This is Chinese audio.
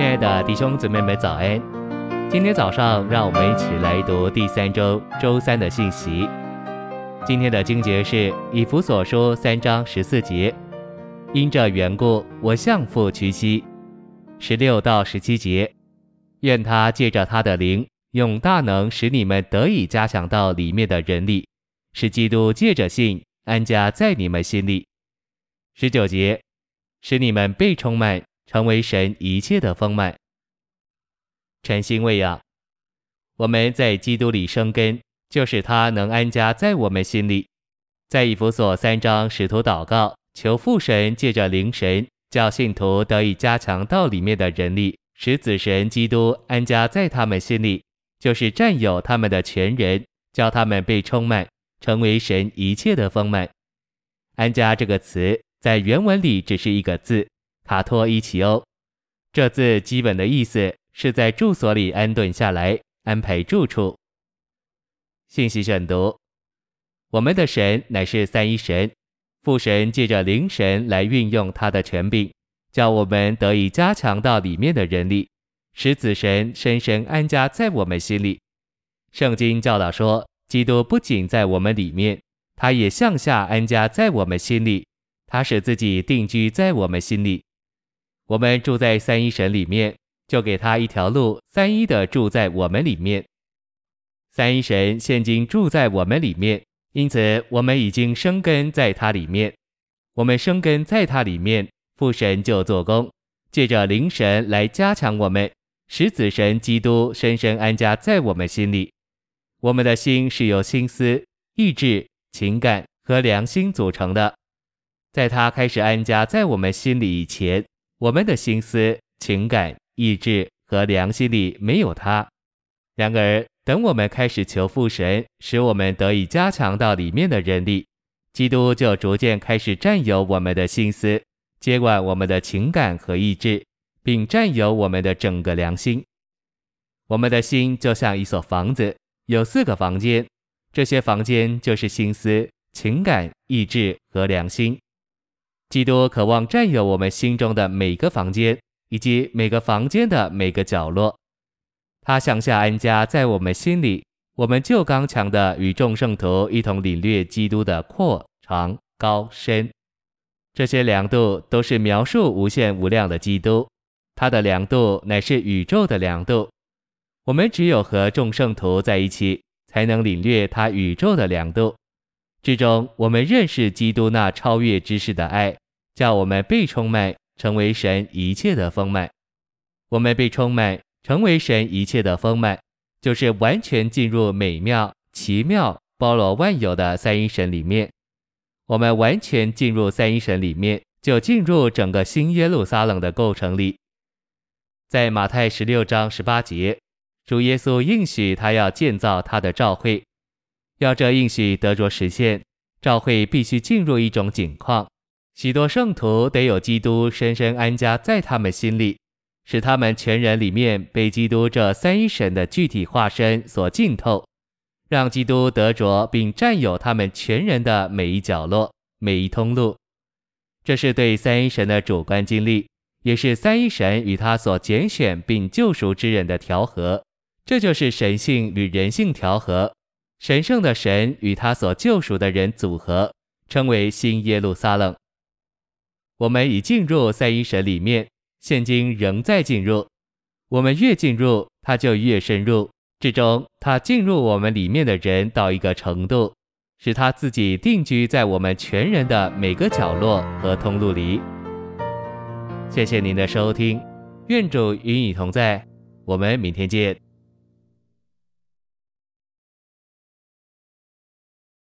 亲爱的弟兄姊妹们，早安！今天早上，让我们一起来读第三周周三的信息。今天的经节是以弗所书三章十四节，因这缘故，我向父屈膝。十六到十七节，愿他借着他的灵，用大能使你们得以加强到里面的人力，使基督借着信安家在你们心里。十九节，使你们被充满。成为神一切的丰满，诚心喂养。我们在基督里生根，就是他能安家在我们心里。在以弗所三章，使徒祷告，求父神借着灵神，叫信徒得以加强道里面的人力，使子神基督安家在他们心里，就是占有他们的全人，叫他们被充满，成为神一切的丰满。安家这个词在原文里只是一个字。卡托伊奇欧，这字基本的意思是在住所里安顿下来，安排住处。信息选读：我们的神乃是三一神，父神借着灵神来运用他的权柄，叫我们得以加强到里面的人力，使子神深深安家在我们心里。圣经教导说，基督不仅在我们里面，他也向下安家在我们心里，他使自己定居在我们心里。我们住在三一神里面，就给他一条路，三一的住在我们里面。三一神现今住在我们里面，因此我们已经生根在他里面。我们生根在他里面，父神就做工，借着灵神来加强我们，使子神基督深深安家在我们心里。我们的心是由心思、意志、情感和良心组成的，在他开始安家在我们心里以前。我们的心思、情感、意志和良心里没有他。然而，等我们开始求父神，使我们得以加强到里面的人力，基督就逐渐开始占有我们的心思，接管我们的情感和意志，并占有我们的整个良心。我们的心就像一所房子，有四个房间，这些房间就是心思、情感、意志和良心。基督渴望占有我们心中的每个房间，以及每个房间的每个角落。他向下安家在我们心里，我们就刚强的与众圣徒一同领略基督的阔长高深。这些量度都是描述无限无量的基督，他的量度乃是宇宙的量度。我们只有和众圣徒在一起，才能领略他宇宙的量度。之中，我们认识基督那超越知识的爱，叫我们被充满，成为神一切的丰满。我们被充满，成为神一切的丰满，就是完全进入美妙、奇妙、包罗万有的三一神里面。我们完全进入三一神里面，就进入整个新耶路撒冷的构成里。在马太十六章十八节，主耶稣应许他要建造他的教会。要这应许得着实现，教会必须进入一种景况，许多圣徒得有基督深深安家在他们心里，使他们全人里面被基督这三一神的具体化身所浸透，让基督得着并占有他们全人的每一角落、每一通路。这是对三一神的主观经历，也是三一神与他所拣选并救赎之人的调和。这就是神性与人性调和。神圣的神与他所救赎的人组合，称为新耶路撒冷。我们已进入三一神里面，现今仍在进入。我们越进入，他就越深入。最终，他进入我们里面的人到一个程度，使他自己定居在我们全人的每个角落和通路里。谢谢您的收听，愿主与你同在，我们明天见。